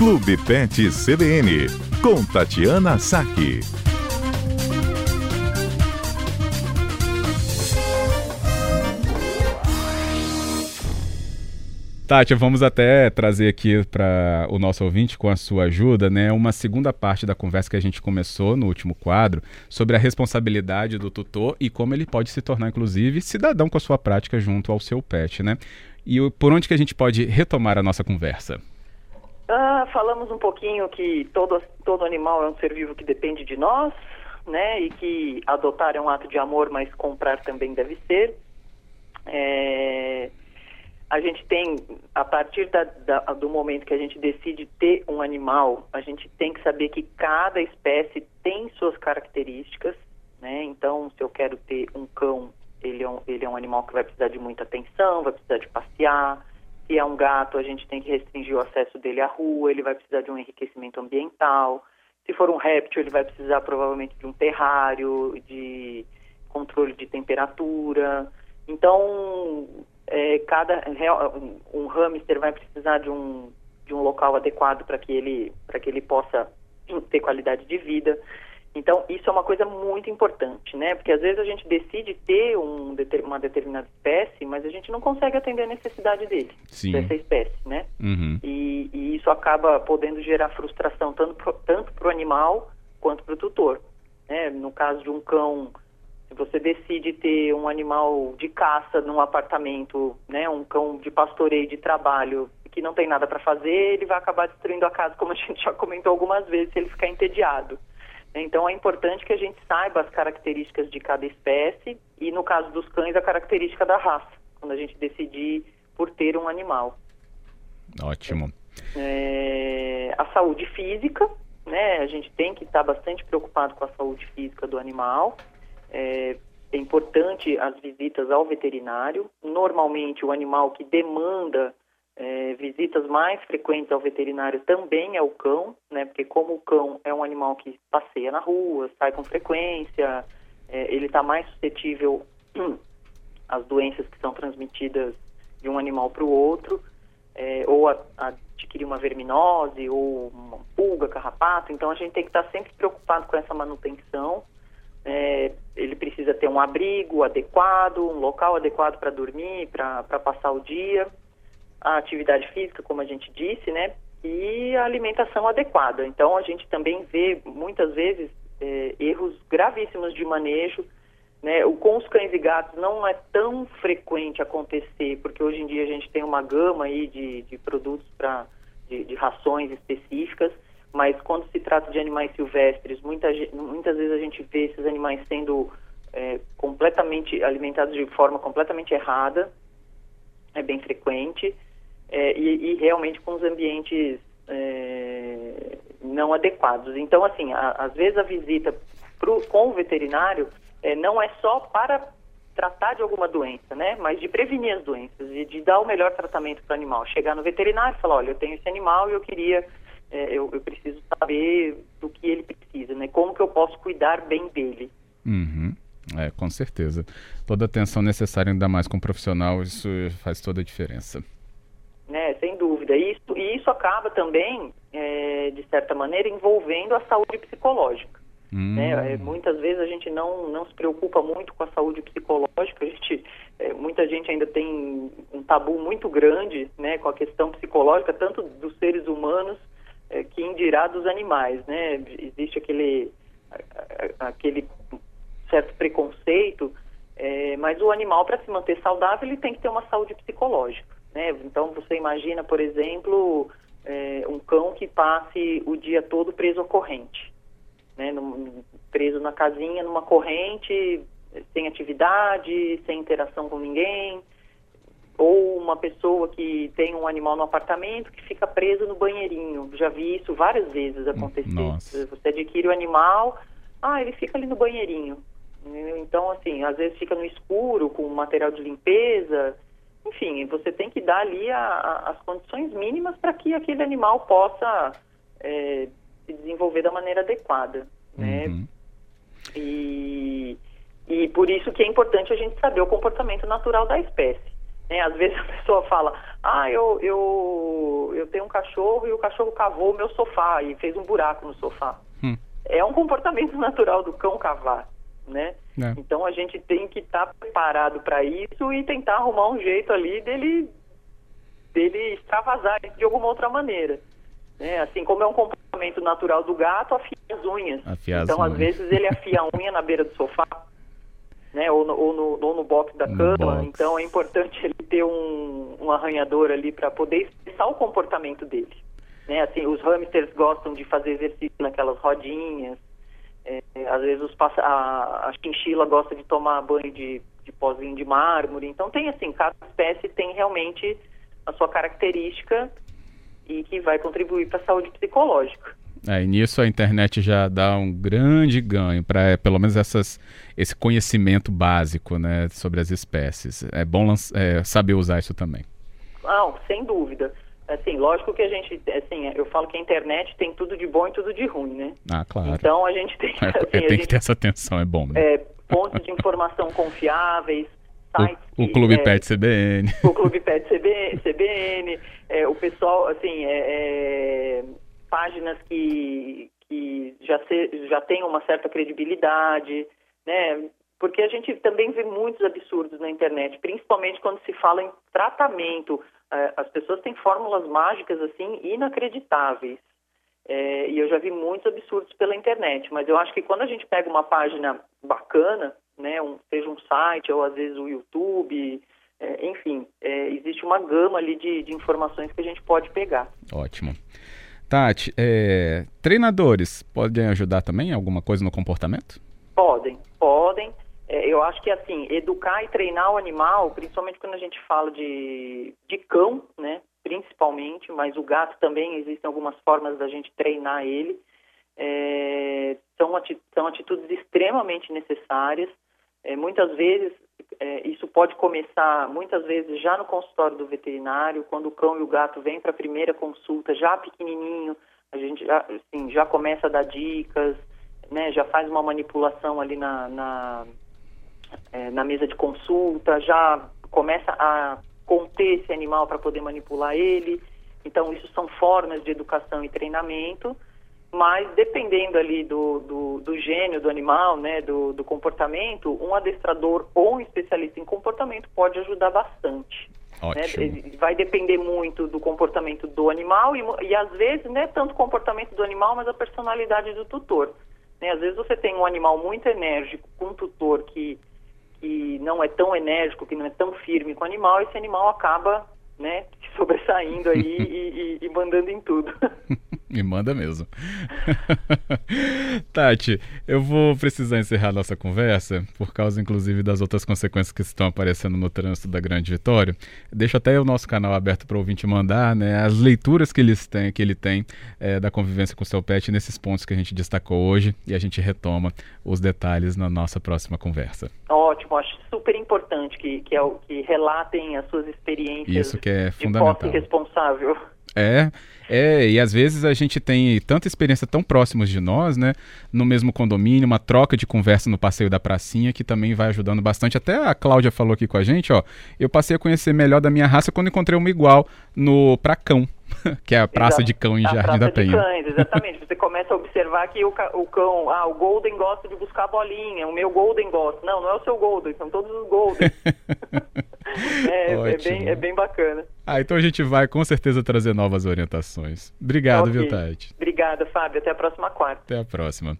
Clube Pet CBN, com Tatiana Saque. Tati, vamos até trazer aqui para o nosso ouvinte, com a sua ajuda, né, uma segunda parte da conversa que a gente começou no último quadro sobre a responsabilidade do tutor e como ele pode se tornar, inclusive, cidadão com a sua prática junto ao seu pet, né? E por onde que a gente pode retomar a nossa conversa? Ah, falamos um pouquinho que todo, todo animal é um ser vivo que depende de nós, né? E que adotar é um ato de amor, mas comprar também deve ser. É, a gente tem, a partir da, da, do momento que a gente decide ter um animal, a gente tem que saber que cada espécie tem suas características, né? Então, se eu quero ter um cão, ele é um, ele é um animal que vai precisar de muita atenção, vai precisar de passear. Se é um gato, a gente tem que restringir o acesso dele à rua, ele vai precisar de um enriquecimento ambiental. Se for um réptil, ele vai precisar provavelmente de um terrário, de controle de temperatura. Então, é, cada um hamster vai precisar de um de um local adequado para que ele para que ele possa ter qualidade de vida. Então isso é uma coisa muito importante, né? Porque às vezes a gente decide ter um, uma determinada espécie, mas a gente não consegue atender a necessidade dele Sim. dessa espécie, né? Uhum. E, e, isso acaba podendo gerar frustração tanto para o animal quanto para o tutor. Né? No caso de um cão se você decide ter um animal de caça num apartamento, né, um cão de pastoreio de trabalho que não tem nada para fazer, ele vai acabar destruindo a casa, como a gente já comentou algumas vezes, se ele ficar entediado. Então é importante que a gente saiba as características de cada espécie e, no caso dos cães, a característica da raça, quando a gente decidir por ter um animal. Ótimo. É, a saúde física, né? A gente tem que estar bastante preocupado com a saúde física do animal. É, é importante as visitas ao veterinário. Normalmente, o animal que demanda é, visitas mais frequentes ao veterinário também é o cão, né? Porque como o cão é um animal que passeia na rua, sai com frequência, é, ele está mais suscetível às doenças que são transmitidas de um animal para o outro, é, ou a, a adquirir uma verminose ou uma pulga, carrapato. Então a gente tem que estar tá sempre preocupado com essa manutenção. É, ele precisa ter um abrigo adequado, um local adequado para dormir, para passar o dia, a atividade física, como a gente disse, né? E a alimentação adequada. Então, a gente também vê, muitas vezes, é, erros gravíssimos de manejo. Né? O, com os cães e gatos não é tão frequente acontecer, porque hoje em dia a gente tem uma gama aí de, de produtos para de, de rações específicas, mas quando se trata de animais silvestres, muita, muitas vezes a gente vê esses animais sendo é, completamente alimentados de forma completamente errada, é bem frequente, é, e, e, realmente com os ambientes é, não adequados. Então, assim, a, às vezes a visita pro, com o veterinário é, não é só para tratar de alguma doença, né? Mas de prevenir as doenças e de dar o melhor tratamento para o animal. Chegar no veterinário e falar, olha, eu tenho esse animal e eu queria é, eu, eu, preciso saber do que ele precisa, né? Como que eu posso cuidar bem dele. Uhum. É, com certeza. Toda atenção necessária, ainda mais com um profissional, isso faz toda a diferença. E isso, e isso acaba também, é, de certa maneira, envolvendo a saúde psicológica. Hum. Né? É, muitas vezes a gente não, não se preocupa muito com a saúde psicológica, a gente, é, muita gente ainda tem um tabu muito grande né, com a questão psicológica, tanto dos seres humanos é, que indirá dos animais, né? Existe aquele, aquele certo preconceito, é, mas o animal, para se manter saudável, ele tem que ter uma saúde psicológica, né? Então, você imagina, por exemplo, é, um cão que passe o dia todo preso à corrente, né? Num, preso na casinha, numa corrente, sem atividade, sem interação com ninguém, ou uma pessoa que tem um animal no apartamento que fica preso no banheirinho. Já vi isso várias vezes acontecer. Nossa. Você adquire o animal, ah, ele fica ali no banheirinho. Então, assim, às vezes fica no escuro com material de limpeza. Enfim, você tem que dar ali a, a, as condições mínimas para que aquele animal possa é, se desenvolver da maneira adequada, né? Uhum. E, e por isso que é importante a gente saber o comportamento natural da espécie. Né? Às vezes a pessoa fala, ah, eu, eu, eu tenho um cachorro e o cachorro cavou o meu sofá e fez um buraco no sofá. Hum. É um comportamento natural do cão cavar, né? É. Então a gente tem que estar tá preparado para isso e tentar arrumar um jeito ali dele, dele extravasar de alguma outra maneira. Né? Assim como é um comportamento natural do gato, afia as unhas. Afia então, às vezes, ele afia a unha na beira do sofá, né? ou, no, ou, no, ou no box da no cama. Box. Então, é importante ele ter um, um arranhador ali para poder expressar o comportamento dele. Né? Assim, os hamsters gostam de fazer exercício naquelas rodinhas. É, às vezes os, a, a chinchila gosta de tomar banho de, de pozinho de mármore. Então, tem assim, cada espécie tem realmente a sua característica e que vai contribuir para a saúde psicológica. É, e nisso a internet já dá um grande ganho para é, pelo menos essas, esse conhecimento básico né, sobre as espécies. É bom é, saber usar isso também. Não, sem dúvida. Assim, lógico que a gente, assim, eu falo que a internet tem tudo de bom e tudo de ruim, né? Ah, claro. Então a gente tem, é, assim, é, tem gente, que ter essa atenção, é bom. Né? É, pontos de informação confiáveis, sites. O, o Clube é, Pet CBN. O Clube Pet CBN, CBN é, o pessoal, assim, é, é, páginas que, que já, se, já têm uma certa credibilidade, né? Porque a gente também vê muitos absurdos na internet, principalmente quando se fala em tratamento. É, as pessoas têm fórmulas mágicas, assim, inacreditáveis. É, e eu já vi muitos absurdos pela internet, mas eu acho que quando a gente pega uma página bacana, né, um, seja um site ou às vezes o YouTube, é, enfim, é, existe uma gama ali de, de, informações que a gente pode pegar. Ótimo. Tati, é, treinadores podem ajudar também alguma coisa no comportamento? Eu acho que assim, educar e treinar o animal, principalmente quando a gente fala de, de cão, né, principalmente, mas o gato também existem algumas formas da gente treinar ele. É, são, ati são atitudes extremamente necessárias. É, muitas vezes é, isso pode começar, muitas vezes, já no consultório do veterinário, quando o cão e o gato vêm para a primeira consulta, já pequenininho, a gente já, assim, já começa a dar dicas, né, já faz uma manipulação ali na, na, é, na mesa de consulta, já começa a conter esse animal para poder manipular ele. Então, isso são formas de educação e treinamento mas dependendo ali do, do, do gênio do animal, né, do, do, comportamento, um adestrador ou um especialista em comportamento pode ajudar bastante. Né? Vai depender muito do comportamento do animal e, e às vezes não é tanto o comportamento do animal, mas a personalidade do tutor. Né? Às vezes você tem um animal muito enérgico com um tutor que, que não é tão enérgico, que não é tão firme com o animal, esse animal acaba né, sobressaindo aí e, e, e mandando em tudo. Me manda mesmo. Tati, eu vou precisar encerrar nossa conversa, por causa inclusive das outras consequências que estão aparecendo no trânsito da Grande Vitória. Deixo até o nosso canal aberto para o ouvinte mandar né, as leituras que, eles têm, que ele tem é, da convivência com o seu pet nesses pontos que a gente destacou hoje e a gente retoma os detalhes na nossa próxima conversa. Ótimo, acho super importante que, que, é que relatem as suas experiências Isso que é fundamental. de posse responsável. É, é, e às vezes a gente tem tanta experiência tão próximos de nós, né? No mesmo condomínio, uma troca de conversa no passeio da pracinha que também vai ajudando bastante. Até a Cláudia falou aqui com a gente, ó. Eu passei a conhecer melhor da minha raça quando encontrei uma igual no Pracão. que é a Praça Exato. de Cão em a Jardim da Penha. Cães, exatamente. Você começa a observar que o, o, cão, ah, o Golden gosta de buscar a bolinha, o meu Golden gosta. Não, não é o seu Golden, são todos os Golden. é, é, bem, é bem bacana. Ah, então a gente vai com certeza trazer novas orientações. Obrigado, okay. viu, Tati? Obrigada, Fábio. Até a próxima quarta. Até a próxima.